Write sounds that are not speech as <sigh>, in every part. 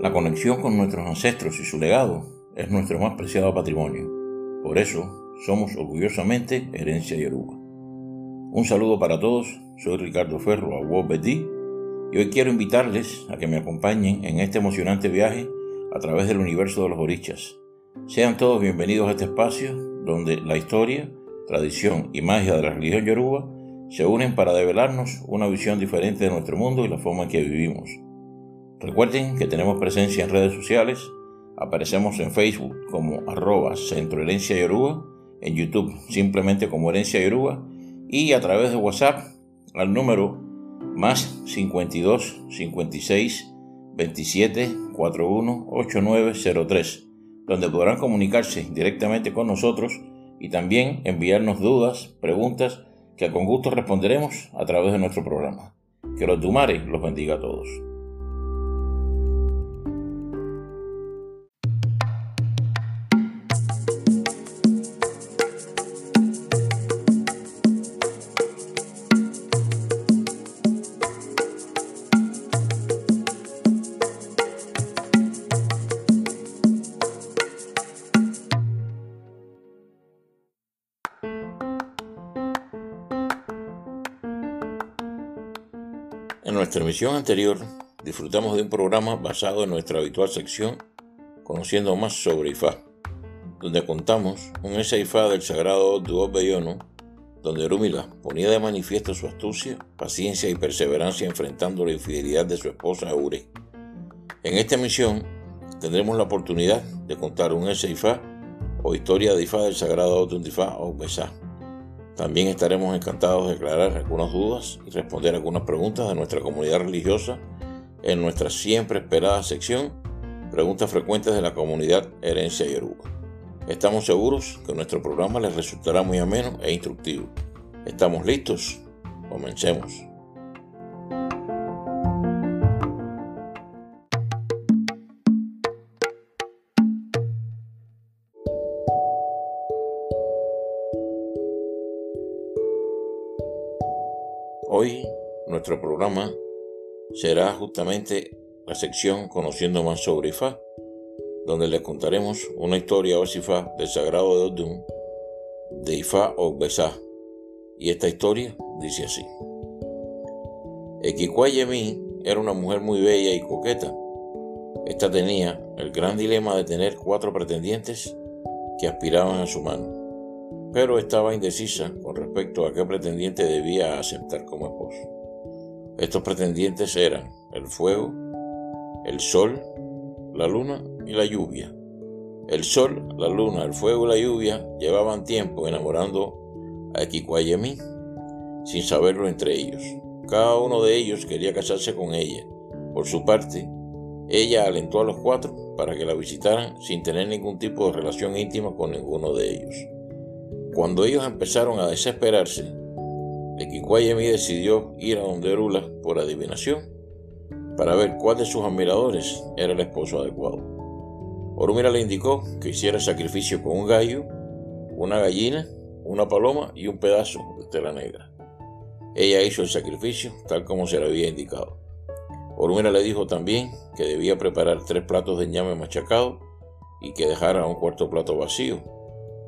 La conexión con nuestros ancestros y su legado es nuestro más preciado patrimonio. Por eso, somos orgullosamente Herencia Yoruba. Un saludo para todos, soy Ricardo Ferro, a Betty, y hoy quiero invitarles a que me acompañen en este emocionante viaje a través del universo de los orichas. Sean todos bienvenidos a este espacio donde la historia, tradición y magia de la religión yoruba se unen para develarnos una visión diferente de nuestro mundo y la forma en que vivimos. Recuerden que tenemos presencia en redes sociales, aparecemos en Facebook como arroba Herencia Yoruba, en YouTube simplemente como Herencia Yoruba y a través de WhatsApp al número más 52 56 27 41 8903, donde podrán comunicarse directamente con nosotros y también enviarnos dudas, preguntas que con gusto responderemos a través de nuestro programa. Que los Dumares los bendiga a todos. Emisión anterior disfrutamos de un programa basado en nuestra habitual sección Conociendo más sobre Ifá, donde contamos un ese Ifá del sagrado Duo Bellono, donde Rúmila ponía de manifiesto su astucia, paciencia y perseverancia enfrentando la infidelidad de su esposa Ure. En esta emisión tendremos la oportunidad de contar un ese Ifá o historia de Ifá del sagrado Ifá o Besá también estaremos encantados de aclarar algunas dudas y responder algunas preguntas de nuestra comunidad religiosa en nuestra siempre esperada sección Preguntas frecuentes de la comunidad Herencia Yoruba. Estamos seguros que nuestro programa les resultará muy ameno e instructivo. ¿Estamos listos? Comencemos. Hoy nuestro programa será justamente la sección Conociendo más sobre Ifá, donde les contaremos una historia o del sagrado de Odun, de Ifá o Besá. Y esta historia dice así. Equicuayemi era una mujer muy bella y coqueta. Esta tenía el gran dilema de tener cuatro pretendientes que aspiraban a su mano pero estaba indecisa con respecto a qué pretendiente debía aceptar como esposo. Estos pretendientes eran el fuego, el sol, la luna y la lluvia. El sol, la luna, el fuego y la lluvia llevaban tiempo enamorando a Equicuayemí sin saberlo entre ellos. Cada uno de ellos quería casarse con ella. Por su parte, ella alentó a los cuatro para que la visitaran sin tener ningún tipo de relación íntima con ninguno de ellos. Cuando ellos empezaron a desesperarse, Equicuayemi decidió ir a donde Orula por adivinación para ver cuál de sus admiradores era el esposo adecuado. Orumira le indicó que hiciera sacrificio con un gallo, una gallina, una paloma y un pedazo de tela negra. Ella hizo el sacrificio tal como se le había indicado. Orumira le dijo también que debía preparar tres platos de ñame machacado y que dejara un cuarto plato vacío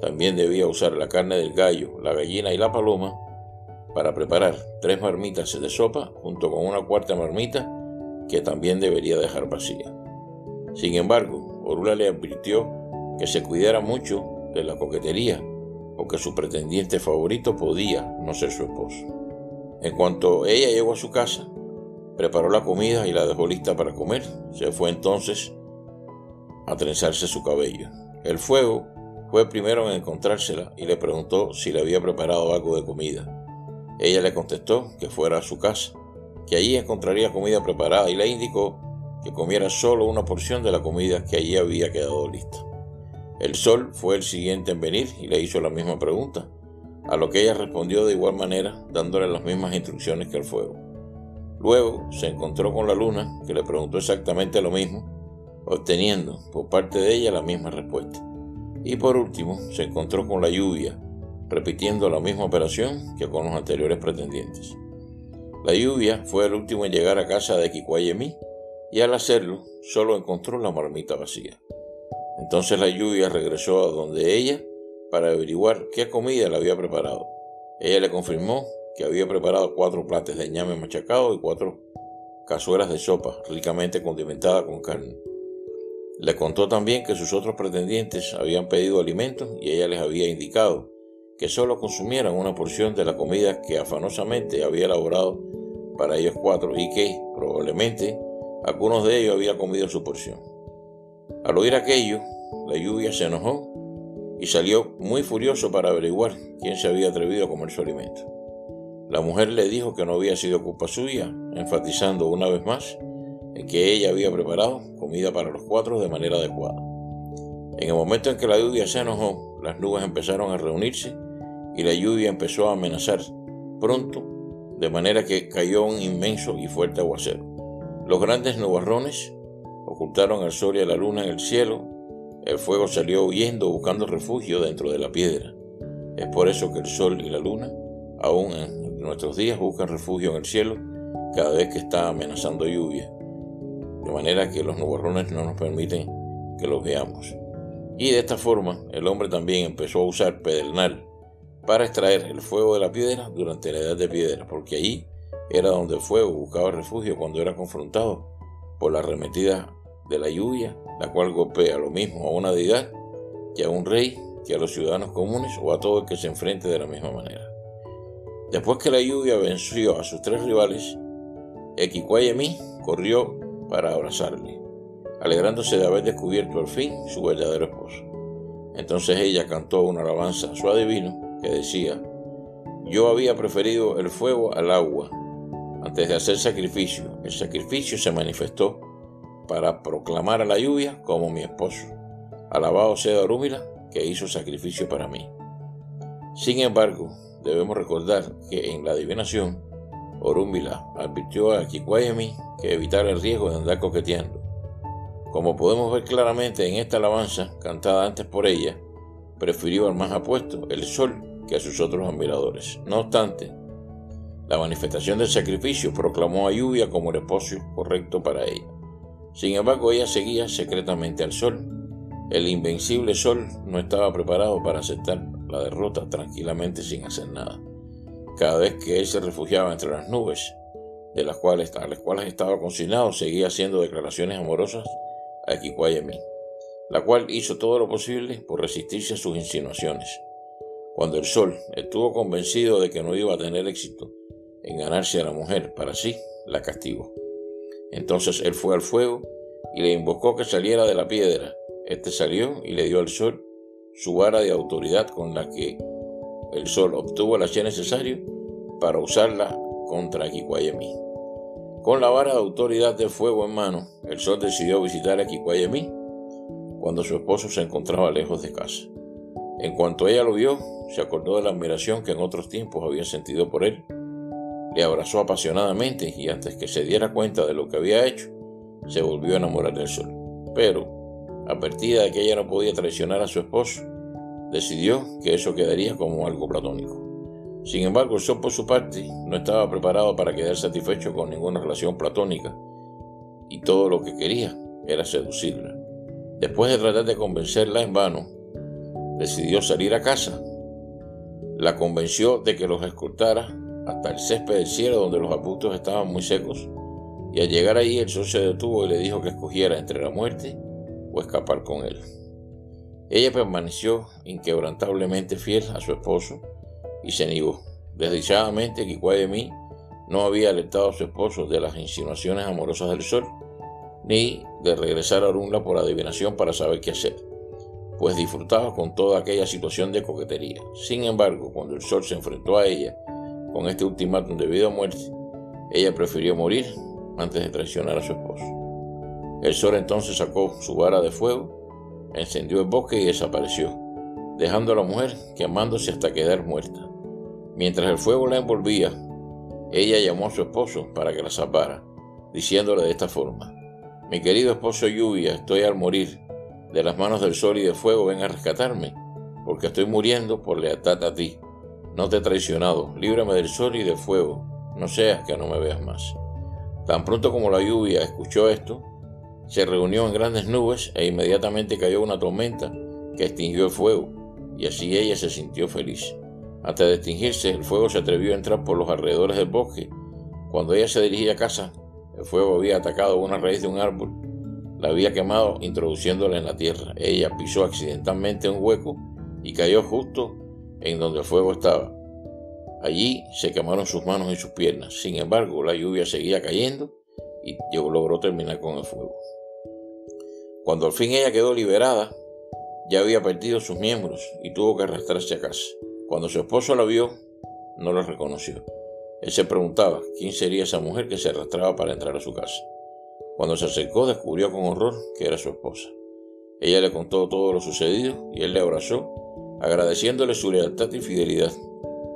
también debía usar la carne del gallo, la gallina y la paloma para preparar tres marmitas de sopa junto con una cuarta marmita que también debería dejar vacía. Sin embargo, Orula le advirtió que se cuidara mucho de la coquetería, porque su pretendiente favorito podía no ser su esposo. En cuanto ella llegó a su casa, preparó la comida y la dejó lista para comer. Se fue entonces a trenzarse su cabello. El fuego fue primero en encontrársela y le preguntó si le había preparado algo de comida. Ella le contestó que fuera a su casa, que allí encontraría comida preparada y le indicó que comiera solo una porción de la comida que allí había quedado lista. El sol fue el siguiente en venir y le hizo la misma pregunta, a lo que ella respondió de igual manera dándole las mismas instrucciones que el fuego. Luego se encontró con la luna, que le preguntó exactamente lo mismo, obteniendo por parte de ella la misma respuesta. Y por último, se encontró con la lluvia, repitiendo la misma operación que con los anteriores pretendientes. La lluvia fue el último en llegar a casa de Kikwayemi y al hacerlo solo encontró la marmita vacía. Entonces la lluvia regresó a donde ella para averiguar qué comida le había preparado. Ella le confirmó que había preparado cuatro platos de ñame machacado y cuatro cazuelas de sopa ricamente condimentada con carne. Le contó también que sus otros pretendientes habían pedido alimentos y ella les había indicado que solo consumieran una porción de la comida que afanosamente había elaborado para ellos cuatro y que, probablemente, algunos de ellos habían comido su porción. Al oír aquello, la lluvia se enojó y salió muy furioso para averiguar quién se había atrevido a comer su alimento. La mujer le dijo que no había sido culpa suya, enfatizando una vez más en que ella había preparado comida para los cuatro de manera adecuada. En el momento en que la lluvia se enojó, las nubes empezaron a reunirse y la lluvia empezó a amenazar pronto, de manera que cayó un inmenso y fuerte aguacero. Los grandes nubarrones ocultaron al sol y a la luna en el cielo, el fuego salió huyendo buscando refugio dentro de la piedra. Es por eso que el sol y la luna, aún en nuestros días buscan refugio en el cielo cada vez que está amenazando lluvia, de manera que los nubarrones no nos permiten que los veamos. Y de esta forma el hombre también empezó a usar pedernal para extraer el fuego de la piedra durante la edad de piedra, porque allí era donde el fuego buscaba refugio cuando era confrontado por la arremetida de la lluvia, la cual golpea lo mismo a una deidad que a un rey, que a los ciudadanos comunes o a todo el que se enfrente de la misma manera. Después que la lluvia venció a sus tres rivales, Equiquayemi corrió para abrazarle, alegrándose de haber descubierto al fin su verdadero esposo. Entonces ella cantó una alabanza a su adivino que decía, yo había preferido el fuego al agua antes de hacer sacrificio. El sacrificio se manifestó para proclamar a la lluvia como mi esposo. Alabado sea Orúmila que hizo sacrificio para mí. Sin embargo, debemos recordar que en la adivinación, Orúmbila advirtió a Kikwayemi que evitara el riesgo de andar coqueteando. Como podemos ver claramente en esta alabanza, cantada antes por ella, prefirió al más apuesto, el sol, que a sus otros admiradores. No obstante, la manifestación del sacrificio proclamó a Lluvia como el esposo correcto para ella. Sin embargo, ella seguía secretamente al sol. El invencible sol no estaba preparado para aceptar la derrota tranquilamente sin hacer nada. Cada vez que él se refugiaba entre las nubes, de las cuales, a las cuales estaba consignado, seguía haciendo declaraciones amorosas a Kikwayemi, la cual hizo todo lo posible por resistirse a sus insinuaciones. Cuando el sol estuvo convencido de que no iba a tener éxito en ganarse a la mujer para sí, la castigó. Entonces él fue al fuego y le invocó que saliera de la piedra. Este salió y le dio al sol su vara de autoridad con la que el sol obtuvo el hacha necesario para usarla contra Kikwayemi. Con la vara de autoridad de fuego en mano, el sol decidió visitar a Kikwayemi cuando su esposo se encontraba lejos de casa. En cuanto ella lo vio, se acordó de la admiración que en otros tiempos había sentido por él. Le abrazó apasionadamente y antes que se diera cuenta de lo que había hecho, se volvió a enamorar del sol. Pero, advertida de que ella no podía traicionar a su esposo, decidió que eso quedaría como algo platónico. Sin embargo, sol por su parte no estaba preparado para quedar satisfecho con ninguna relación platónica y todo lo que quería era seducirla. Después de tratar de convencerla en vano, decidió salir a casa. La convenció de que los escoltara hasta el césped del cielo donde los arbustos estaban muy secos, y al llegar allí el sol se detuvo y le dijo que escogiera entre la muerte o escapar con él. Ella permaneció inquebrantablemente fiel a su esposo y se negó. Desdichadamente, mí no había alertado a su esposo de las insinuaciones amorosas del sol, ni de regresar a Orunla por adivinación para saber qué hacer, pues disfrutaba con toda aquella situación de coquetería. Sin embargo, cuando el sol se enfrentó a ella con este ultimátum de vida o muerte, ella prefirió morir antes de traicionar a su esposo. El sol entonces sacó su vara de fuego, encendió el bosque y desapareció, dejando a la mujer quemándose hasta quedar muerta. Mientras el fuego la envolvía, ella llamó a su esposo para que la salvara, diciéndole de esta forma, Mi querido esposo Lluvia, estoy al morir, de las manos del sol y del fuego ven a rescatarme, porque estoy muriendo por lealtad a ti. No te he traicionado, líbrame del sol y del fuego, no seas que no me veas más. Tan pronto como la lluvia escuchó esto, se reunió en grandes nubes e inmediatamente cayó una tormenta que extinguió el fuego, y así ella se sintió feliz. Antes de extinguirse, el fuego se atrevió a entrar por los alrededores del bosque. Cuando ella se dirigía a casa, el fuego había atacado una raíz de un árbol, la había quemado introduciéndola en la tierra. Ella pisó accidentalmente un hueco y cayó justo en donde el fuego estaba. Allí se quemaron sus manos y sus piernas. Sin embargo, la lluvia seguía cayendo y logró terminar con el fuego. Cuando al fin ella quedó liberada, ya había perdido sus miembros y tuvo que arrastrarse a casa. Cuando su esposo la vio, no la reconoció. Él se preguntaba quién sería esa mujer que se arrastraba para entrar a su casa. Cuando se acercó, descubrió con horror que era su esposa. Ella le contó todo lo sucedido y él le abrazó, agradeciéndole su lealtad y fidelidad.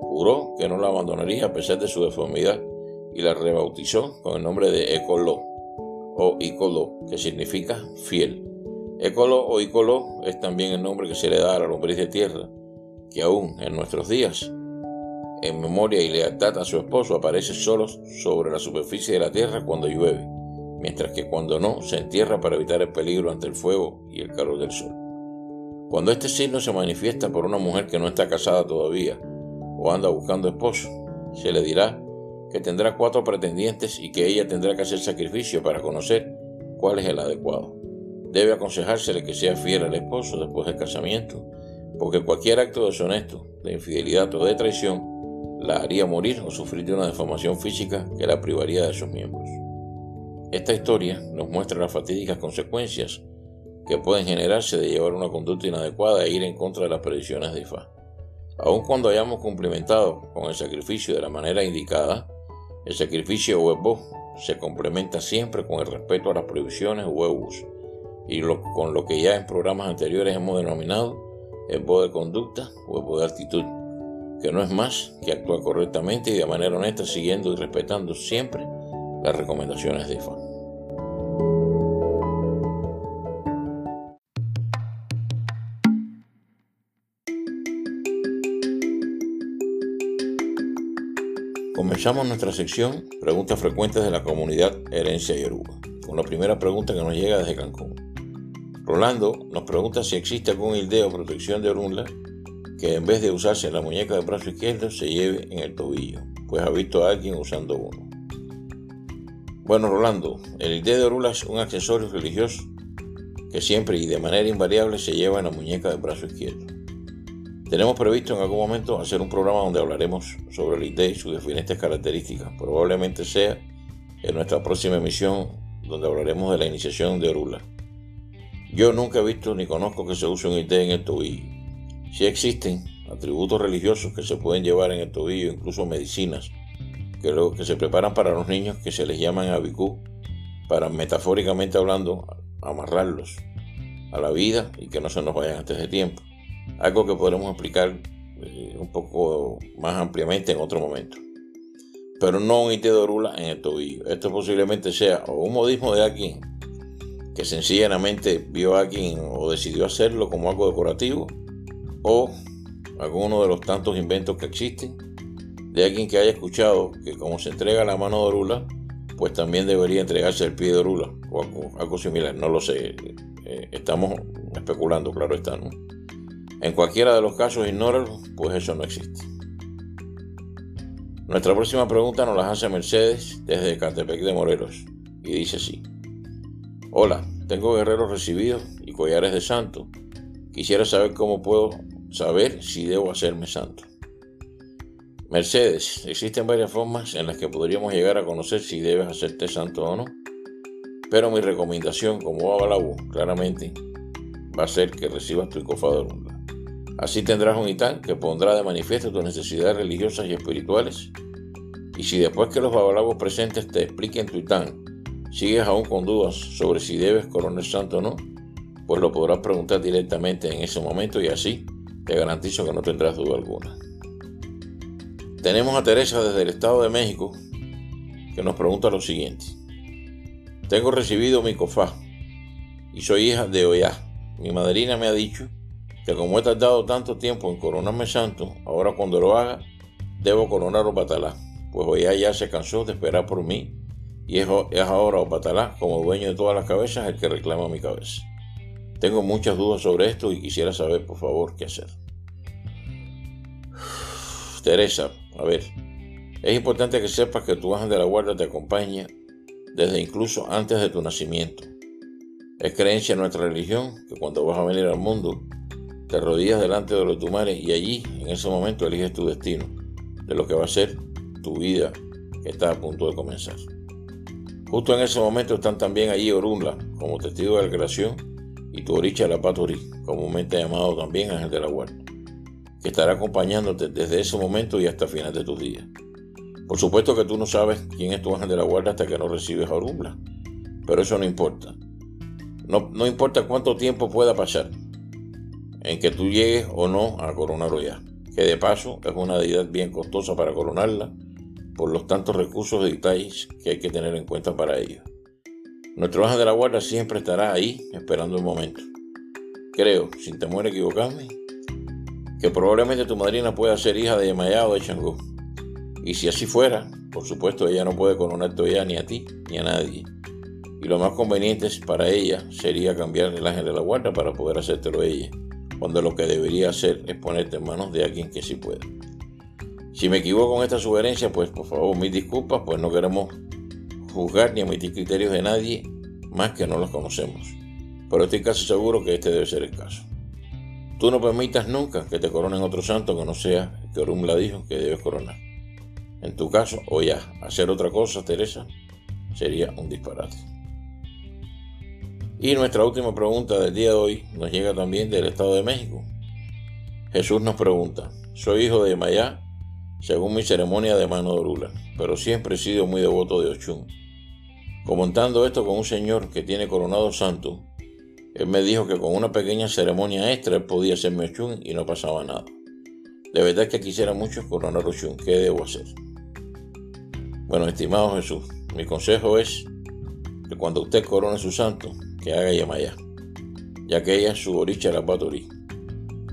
Juró que no la abandonaría a pesar de su deformidad y la rebautizó con el nombre de Ecolo o Icolo, que significa fiel. Ecolo o Icolo es también el nombre que se le da a la lombriz de tierra, que aún en nuestros días, en memoria y lealtad a su esposo, aparece solo sobre la superficie de la tierra cuando llueve, mientras que cuando no, se entierra para evitar el peligro ante el fuego y el calor del sol. Cuando este signo se manifiesta por una mujer que no está casada todavía o anda buscando esposo, se le dirá que tendrá cuatro pretendientes y que ella tendrá que hacer sacrificio para conocer cuál es el adecuado. Debe aconsejársele que sea fiel al esposo después del casamiento, porque cualquier acto deshonesto, de infidelidad o de traición la haría morir o sufrir de una deformación física que la privaría de sus miembros. Esta historia nos muestra las fatídicas consecuencias que pueden generarse de llevar una conducta inadecuada e ir en contra de las predicciones de Ifá. Aun cuando hayamos cumplimentado con el sacrificio de la manera indicada, el sacrificio huevo se complementa siempre con el respeto a las prohibiciones huevos y con lo que ya en programas anteriores hemos denominado el de conducta o el de actitud, que no es más que actuar correctamente y de manera honesta siguiendo y respetando siempre las recomendaciones de IFA. Comenzamos nuestra sección Preguntas frecuentes de la comunidad Herencia Yoruba, con la primera pregunta que nos llega desde Cancún. Rolando nos pregunta si existe algún idea o protección de Orunla que en vez de usarse en la muñeca del brazo izquierdo se lleve en el tobillo, pues ha visto a alguien usando uno. Bueno, Rolando, el idea de Orula es un accesorio religioso que siempre y de manera invariable se lleva en la muñeca del brazo izquierdo. Tenemos previsto en algún momento hacer un programa donde hablaremos sobre el ID y sus diferentes características. Probablemente sea en nuestra próxima emisión donde hablaremos de la iniciación de Orula. Yo nunca he visto ni conozco que se use un ID en el tobillo. Si existen atributos religiosos que se pueden llevar en el tobillo, incluso medicinas, que, que se preparan para los niños que se les llaman abicú, para metafóricamente hablando, amarrarlos a la vida y que no se nos vayan antes de tiempo algo que podremos explicar eh, un poco más ampliamente en otro momento. Pero no un IT de orula en el tobillo. Esto posiblemente sea o un modismo de alguien que sencillamente vio a alguien o decidió hacerlo como algo decorativo, o alguno de los tantos inventos que existen, de alguien que haya escuchado que como se entrega la mano de orula, pues también debería entregarse el pie de orula, o algo, similar, no lo sé. Eh, estamos especulando, claro está, ¿no? En cualquiera de los casos, ignóralo, pues eso no existe. Nuestra próxima pregunta nos la hace Mercedes desde Catepec de Morelos y dice así. Hola, tengo guerreros recibidos y collares de santo. Quisiera saber cómo puedo saber si debo hacerme santo. Mercedes, existen varias formas en las que podríamos llegar a conocer si debes hacerte santo o no. Pero mi recomendación como Abalabo, claramente, va a ser que recibas tu cofado de Así tendrás un itán que pondrá de manifiesto tus necesidades religiosas y espirituales. Y si después que los babalabos presentes te expliquen tu itán, sigues aún con dudas sobre si debes coronar santo o no, pues lo podrás preguntar directamente en ese momento y así te garantizo que no tendrás duda alguna. Tenemos a Teresa desde el Estado de México que nos pregunta lo siguiente. Tengo recibido mi cofá y soy hija de Oya. Mi madrina me ha dicho que como he tardado tanto tiempo en coronarme santo, ahora cuando lo haga, debo coronar los batalá, pues hoy ya se cansó de esperar por mí y es, es ahora Opatalá, como dueño de todas las cabezas, el que reclama mi cabeza. Tengo muchas dudas sobre esto y quisiera saber, por favor, qué hacer. <sighs> Teresa, a ver, es importante que sepas que tu ángel de la guarda te acompaña desde incluso antes de tu nacimiento. Es creencia en nuestra religión que cuando vas a venir al mundo, te rodillas delante de los tumares y allí, en ese momento, eliges tu destino, de lo que va a ser tu vida que está a punto de comenzar. Justo en ese momento están también allí Orunla, como testigo de la creación, y tu oricha la Paturi, comúnmente llamado también Ángel de la Guarda, que estará acompañándote desde ese momento y hasta el final de tus días. Por supuesto que tú no sabes quién es tu ángel de la guarda hasta que no recibes a Orunla, pero eso no importa. No, no importa cuánto tiempo pueda pasar en que tú llegues o no a coronarlo ya, que de paso es una deidad bien costosa para coronarla por los tantos recursos y detalles que hay que tener en cuenta para ello. Nuestro ángel de la guarda siempre estará ahí esperando el momento. Creo, sin temor a equivocarme, que probablemente tu madrina pueda ser hija de Yemayá o de Changó. Y si así fuera, por supuesto ella no puede coronarte ya ni a ti ni a nadie. Y lo más conveniente para ella sería cambiar el ángel de la guarda para poder hacértelo ella, cuando lo que debería hacer es ponerte en manos de alguien que sí pueda. Si me equivoco con esta sugerencia, pues por favor, mis disculpas, pues no queremos juzgar ni emitir criterios de nadie más que no los conocemos. Pero estoy casi seguro que este debe ser el caso. Tú no permitas nunca que te coronen otro santo que no sea el que Orum la dijo que debes coronar. En tu caso, o ya, hacer otra cosa, Teresa, sería un disparate. Y nuestra última pregunta del día de hoy nos llega también del Estado de México. Jesús nos pregunta, soy hijo de Mayá según mi ceremonia de mano de Orula, pero siempre he sido muy devoto de Ochun. Comentando esto con un señor que tiene coronado santo, él me dijo que con una pequeña ceremonia extra él podía hacerme Ochun y no pasaba nada. De verdad que quisiera mucho coronar Ochun, ¿qué debo hacer? Bueno, estimado Jesús, mi consejo es que cuando usted corone su santo, que haga Yamaya, ya que ella es su oricha la Patorí.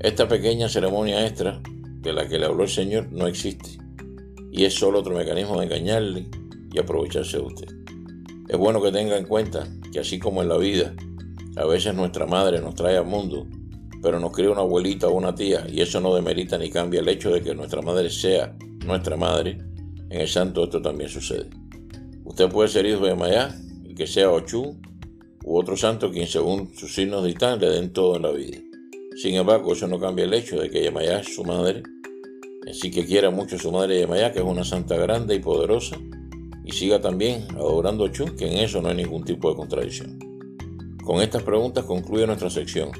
Esta pequeña ceremonia extra de la que le habló el Señor no existe y es solo otro mecanismo de engañarle y aprovecharse de usted. Es bueno que tenga en cuenta que así como en la vida, a veces nuestra madre nos trae al mundo, pero nos cría una abuelita o una tía y eso no demerita ni cambia el hecho de que nuestra madre sea nuestra madre, en el santo esto también sucede. Usted puede ser hijo de Mayá y que sea Ochú u otro santo quien según sus signos distan le den todo en la vida. Sin embargo, eso no cambia el hecho de que Yemayá es su madre, así que quiera mucho su madre Yemayá, que es una santa grande y poderosa, y siga también adorando a Chun, que en eso no hay ningún tipo de contradicción. Con estas preguntas concluye nuestra sección.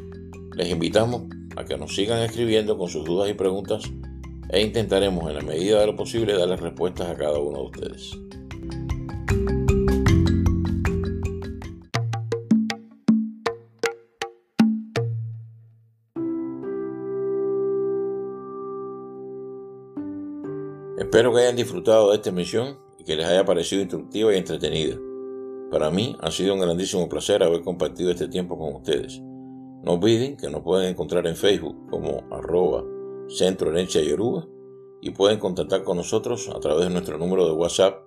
Les invitamos a que nos sigan escribiendo con sus dudas y preguntas e intentaremos en la medida de lo posible darles respuestas a cada uno de ustedes. Espero que hayan disfrutado de esta emisión y que les haya parecido instructiva y entretenida. Para mí ha sido un grandísimo placer haber compartido este tiempo con ustedes. No olviden que nos pueden encontrar en Facebook como arroba Centro Herencia Yoruba y pueden contactar con nosotros a través de nuestro número de WhatsApp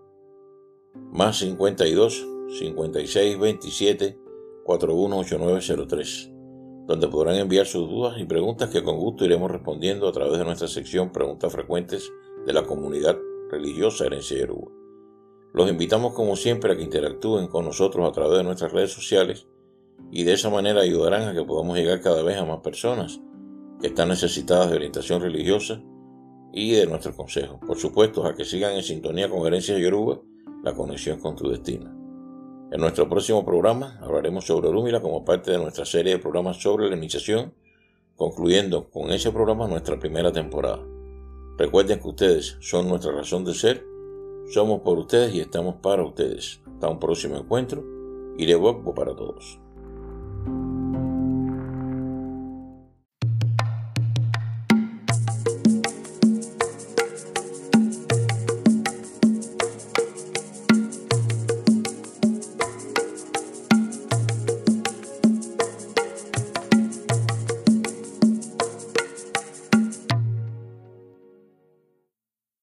más 52 56 27 418903, donde podrán enviar sus dudas y preguntas que con gusto iremos respondiendo a través de nuestra sección Preguntas Frecuentes de la comunidad religiosa Herencia Yoruba. Los invitamos como siempre a que interactúen con nosotros a través de nuestras redes sociales y de esa manera ayudarán a que podamos llegar cada vez a más personas que están necesitadas de orientación religiosa y de nuestros consejos. Por supuesto, a que sigan en sintonía con Herencia Yoruba, la conexión con tu destino. En nuestro próximo programa hablaremos sobre Orúmila como parte de nuestra serie de programas sobre la iniciación, concluyendo con ese programa nuestra primera temporada. Recuerden que ustedes son nuestra razón de ser, somos por ustedes y estamos para ustedes. Hasta un próximo encuentro y de Bobo para todos.